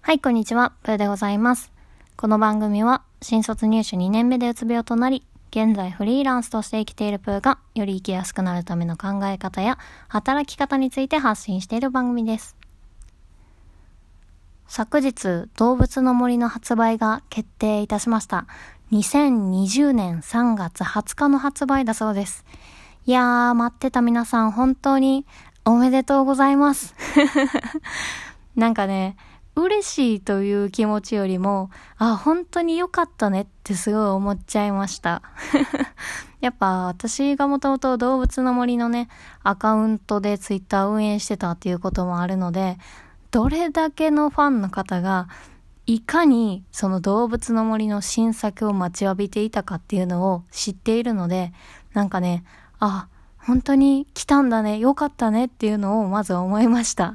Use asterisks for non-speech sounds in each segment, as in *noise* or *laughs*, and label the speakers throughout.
Speaker 1: はい、こんにちは。プーでございます。この番組は、新卒入社2年目でうつ病となり、現在フリーランスとして生きているプーが、より生きやすくなるための考え方や、働き方について発信している番組です。昨日、動物の森の発売が決定いたしました。2020年3月20日の発売だそうです。いやー、待ってた皆さん、本当におめでとうございます。*laughs* なんかね、嬉しいという気持ちよりも、あ、本当に良かったねってすごい思っちゃいました。*laughs* やっぱ私がもともと動物の森のね、アカウントでツイッター運営してたっていうこともあるので、どれだけのファンの方が、いかにその動物の森の新作を待ちわびていたかっていうのを知っているので、なんかね、あ、本当に来たんだね、よかったねっていうのをまず思いました。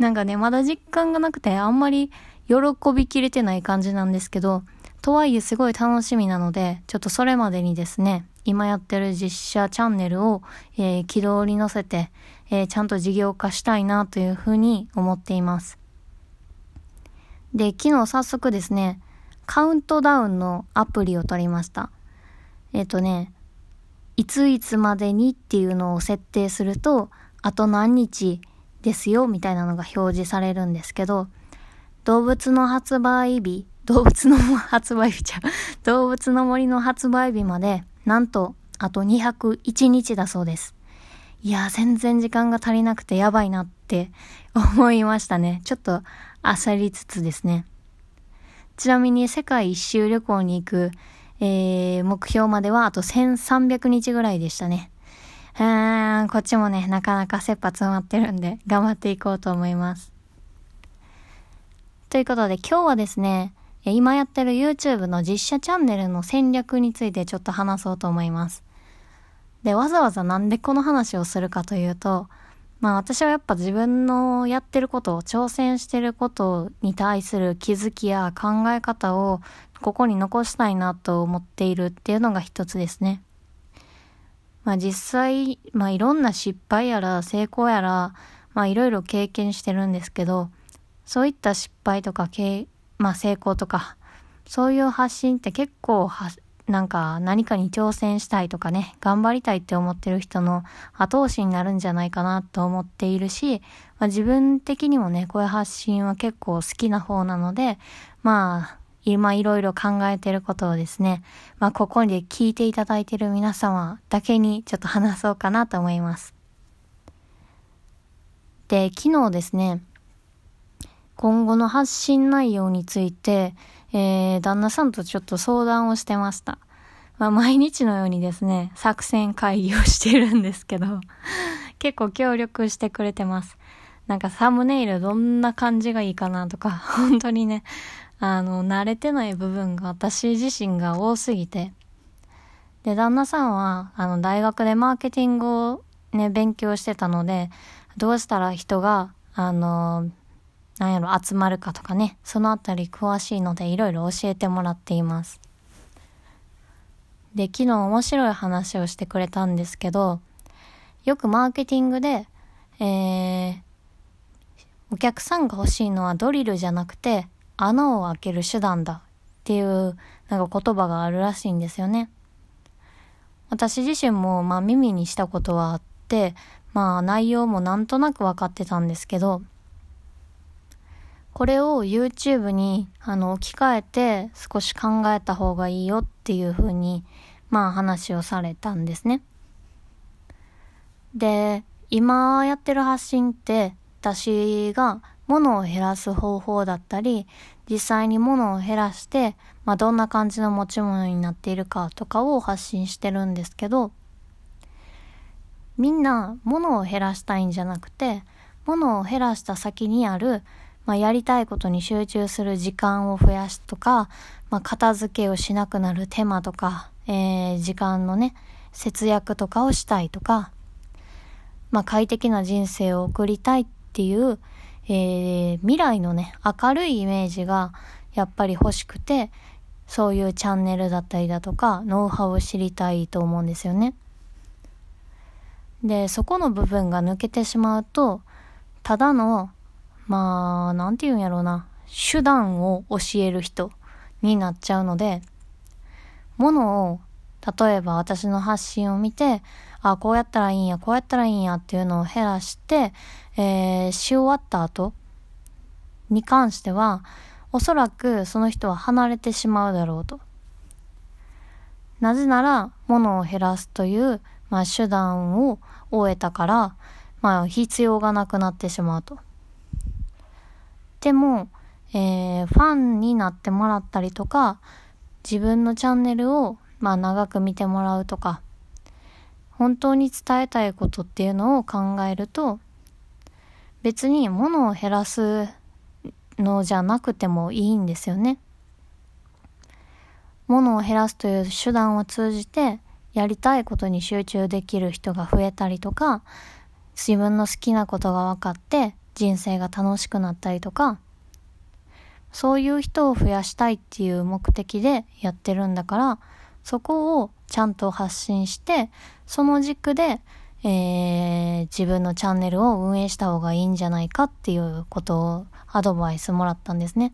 Speaker 1: なんかね、まだ実感がなくてあんまり喜びきれてない感じなんですけど、とはいえすごい楽しみなので、ちょっとそれまでにですね、今やってる実写チャンネルを、えー、軌道に乗せて、えー、ちゃんと事業化したいなというふうに思っています。で、昨日早速ですね、カウントダウンのアプリを取りました。えっ、ー、とね、いついつまでにっていうのを設定すると、あと何日ですよみたいなのが表示されるんですけど、動物の発売日、動物の発売日ちゃ、*laughs* 動物の森の発売日まで、なんと、あと201日だそうです。いや、全然時間が足りなくてやばいなって思いましたね。ちょっと焦りつつですね。ちなみに世界一周旅行に行く、えー、目標まではあと1300日ぐらいでしたね。うーん、こっちもね、なかなか切羽詰まってるんで、頑張っていこうと思います。ということで、今日はですね、今やってる YouTube の実写チャンネルの戦略についてちょっと話そうと思います。で、わざわざなんでこの話をするかというと、まあ私はやっぱ自分のやってることを挑戦してることに対する気づきや考え方をここに残したいなと思っているっていうのが一つですね。まあ実際、まあいろんな失敗やら成功やら、まあいろいろ経験してるんですけど、そういった失敗とか、まあ成功とか、そういう発信って結構は、なんか何かに挑戦したいとかね、頑張りたいって思ってる人の後押しになるんじゃないかなと思っているし、まあ自分的にもね、こういう発信は結構好きな方なので、まあ、今いろいろ考えてることをですね、まあここで聞いていただいている皆様だけにちょっと話そうかなと思います。で、昨日ですね、今後の発信内容について、えー、旦那さんとちょっと相談をしてました。まあ毎日のようにですね、作戦会議をしてるんですけど、結構協力してくれてます。なんかサムネイルどんな感じがいいかなとか、本当にね、あの、慣れてない部分が私自身が多すぎて。で、旦那さんは、あの、大学でマーケティングをね、勉強してたので、どうしたら人が、あの、なんやろ、集まるかとかね、そのあたり詳しいので、いろいろ教えてもらっています。で、昨日面白い話をしてくれたんですけど、よくマーケティングで、えー、お客さんが欲しいのはドリルじゃなくて、穴を開ける手段だっていうなんか言葉があるらしいんですよね。私自身もまあ耳にしたことはあって、まあ内容もなんとなく分かってたんですけど、これを YouTube にあの置き換えて少し考えた方がいいよっていうふうにまあ話をされたんですね。で、今やってる発信って私が物を減らす方法だったり、実際に物を減らして、まあ、どんな感じの持ち物になっているかとかを発信してるんですけど、みんな物を減らしたいんじゃなくて、物を減らした先にある、まあ、やりたいことに集中する時間を増やすとか、まあ、片付けをしなくなる手間とか、えー、時間のね、節約とかをしたいとか、まあ、快適な人生を送りたいっていう、えー、未来のね、明るいイメージがやっぱり欲しくて、そういうチャンネルだったりだとか、ノウハウを知りたいと思うんですよね。で、そこの部分が抜けてしまうと、ただの、まあ、なんて言うんやろうな、手段を教える人になっちゃうので、ものを、例えば私の発信を見て、あ、こうやったらいいんや、こうやったらいいんやっていうのを減らして、えー、し終わった後に関しては、おそらくその人は離れてしまうだろうと。なぜなら、物を減らすという、まあ、手段を終えたから、まあ、必要がなくなってしまうと。でも、えー、ファンになってもらったりとか、自分のチャンネルを、まあ、長く見てもらうとか、本当に伝えたいことっていうのを考えると、別に物を減らすのじゃなくてもいいんですよね。物を減らすという手段を通じて、やりたいことに集中できる人が増えたりとか、自分の好きなことが分かって人生が楽しくなったりとか、そういう人を増やしたいっていう目的でやってるんだから、そこをちゃんと発信して、その軸で、えー、自分のチャンネルを運営した方がいいんじゃないかっていうことをアドバイスもらったんですね。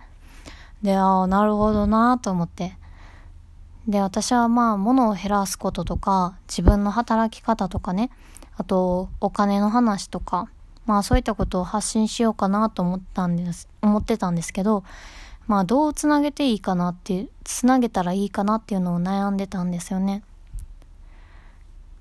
Speaker 1: で、ああ、なるほどなと思って。で、私はまあ、物を減らすこととか、自分の働き方とかね、あと、お金の話とか、まあそういったことを発信しようかなと思ったんです、思ってたんですけど、まあどうつなげていいかなっていう、つなげたらいいかなっていうのを悩んでたんですよね。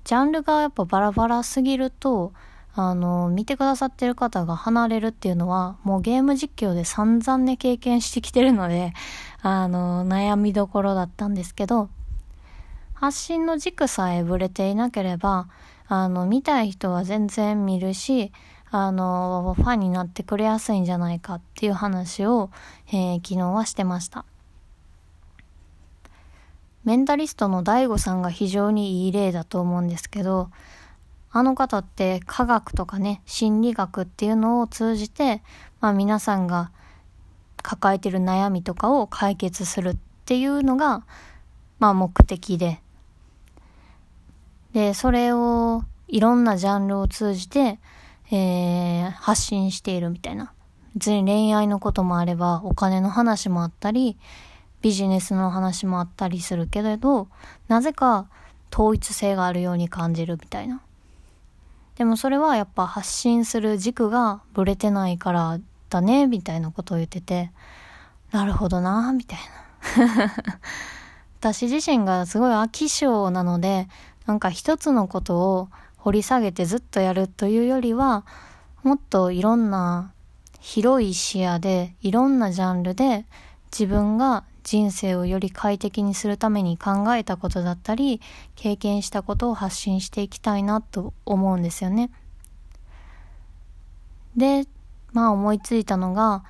Speaker 1: ジャンルがやっぱバラバラすぎると、あの、見てくださってる方が離れるっていうのは、もうゲーム実況で散々ね、経験してきてるので、*laughs* あの、悩みどころだったんですけど、発信の軸さえぶれていなければ、あの、見たい人は全然見るし、あの、ファンになってくれやすいんじゃないかっていう話を、えー、昨日はしてました。メンタリストの DAIGO さんが非常にいい例だと思うんですけど、あの方って科学とかね、心理学っていうのを通じて、まあ皆さんが抱えてる悩みとかを解決するっていうのが、まあ目的で。で、それをいろんなジャンルを通じて、えー、発信しているみたいな。別に恋愛のこともあれば、お金の話もあったり、ビジネスの話もあったりするけれど、なぜか統一性があるように感じるみたいな。でもそれはやっぱ発信する軸がブレてないからだね、みたいなことを言ってて、なるほどな、みたいな。*laughs* 私自身がすごい飽き性なので、なんか一つのことを掘り下げてずっとやるというよりは、もっといろんな広い視野で、いろんなジャンルで自分が人生をより快適にするために考えたことだったり、経験したことを発信していきたいなと思うんですよね。で、まあ思いついたのが、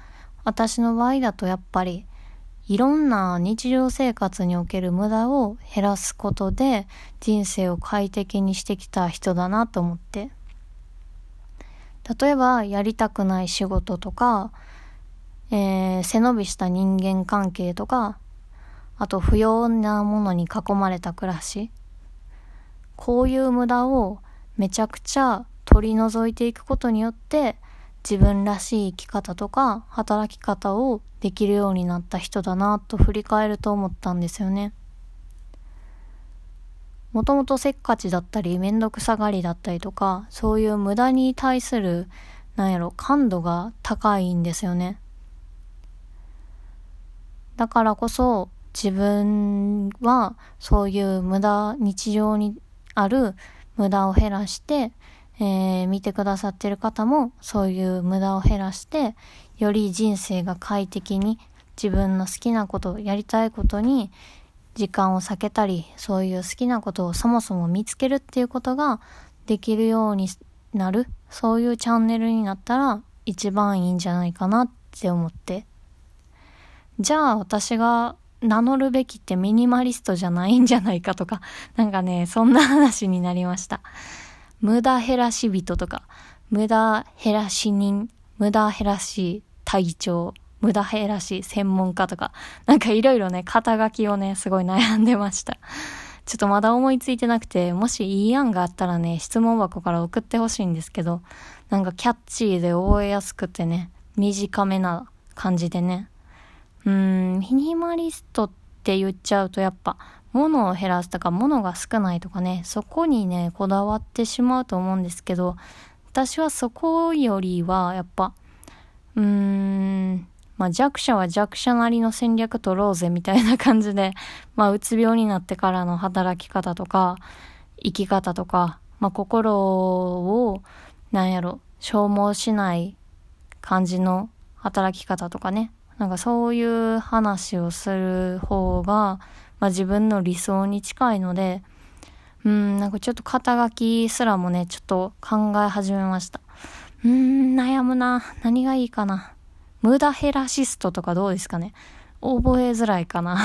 Speaker 1: 私の場合だとやっぱりいろんな日常生活における無駄を減らすことで人生を快適にしてきた人だなと思って。例えばやりたくない仕事とか、えー、背伸びした人間関係とか、あと不要なものに囲まれた暮らし。こういう無駄をめちゃくちゃ取り除いていくことによって自分らしい生き方とか働き方をできるようになった人だなと振り返ると思ったんですよね。もともとせっかちだったりめんどくさがりだったりとかそういう無駄に対するなんやろ感度が高いんですよね。だからこそ自分はそういう無駄日常にある無駄を減らしてえー、見てくださってる方もそういう無駄を減らして、より人生が快適に自分の好きなこと、やりたいことに時間を避けたり、そういう好きなことをそもそも見つけるっていうことができるようになる、そういうチャンネルになったら一番いいんじゃないかなって思って。じゃあ私が名乗るべきってミニマリストじゃないんじゃないかとか、なんかね、そんな話になりました。無駄減らし人とか、無駄減らし人、無駄減らし隊長、無駄減らし専門家とか、なんかいろいろね、肩書きをね、すごい悩んでました。ちょっとまだ思いついてなくて、もしいい案があったらね、質問箱から送ってほしいんですけど、なんかキャッチーで覚えやすくてね、短めな感じでね。うーん、ミニマリストって言っちゃうとやっぱ、物を減らすとか物が少ないとかね、そこにね、こだわってしまうと思うんですけど、私はそこよりは、やっぱ、うーん、まあ弱者は弱者なりの戦略取ろうぜみたいな感じで、まあうつ病になってからの働き方とか、生き方とか、まあ心を、なんやろ、消耗しない感じの働き方とかね。なんかそういう話をする方が、まあ自分の理想に近いので、うん、なんかちょっと肩書きすらもね、ちょっと考え始めました。うん、悩むな。何がいいかな。無駄ヘラシストとかどうですかね。覚えづらいかな。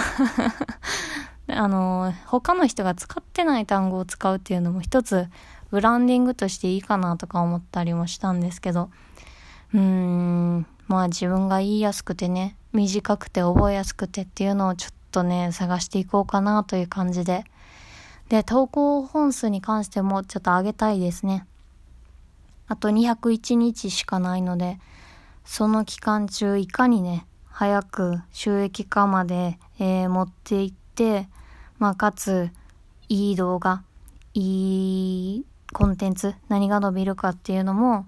Speaker 1: *laughs* あの、他の人が使ってない単語を使うっていうのも一つブランディングとしていいかなとか思ったりもしたんですけど、うーん、まあ自分が言いやすくてね、短くて覚えやすくてっていうのをちょっととね、探していこうかなという感じで。で、投稿本数に関してもちょっと上げたいですね。あと201日しかないので、その期間中いかにね、早く収益化まで、えー、持っていって、まあ、かつ、いい動画、いいコンテンツ、何が伸びるかっていうのも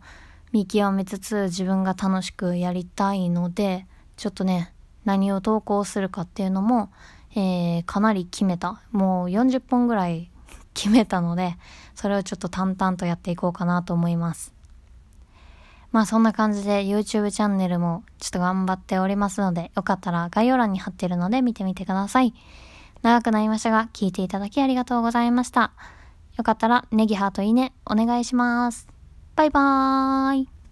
Speaker 1: 見極めつつ自分が楽しくやりたいので、ちょっとね、何を投稿するかっていうのも、えー、かなり決めた。もう40本ぐらい *laughs* 決めたので、それをちょっと淡々とやっていこうかなと思います。まあそんな感じで YouTube チャンネルもちょっと頑張っておりますので、よかったら概要欄に貼ってるので見てみてください。長くなりましたが、聞いていただきありがとうございました。よかったらネギハートいいねお願いします。バイバーイ。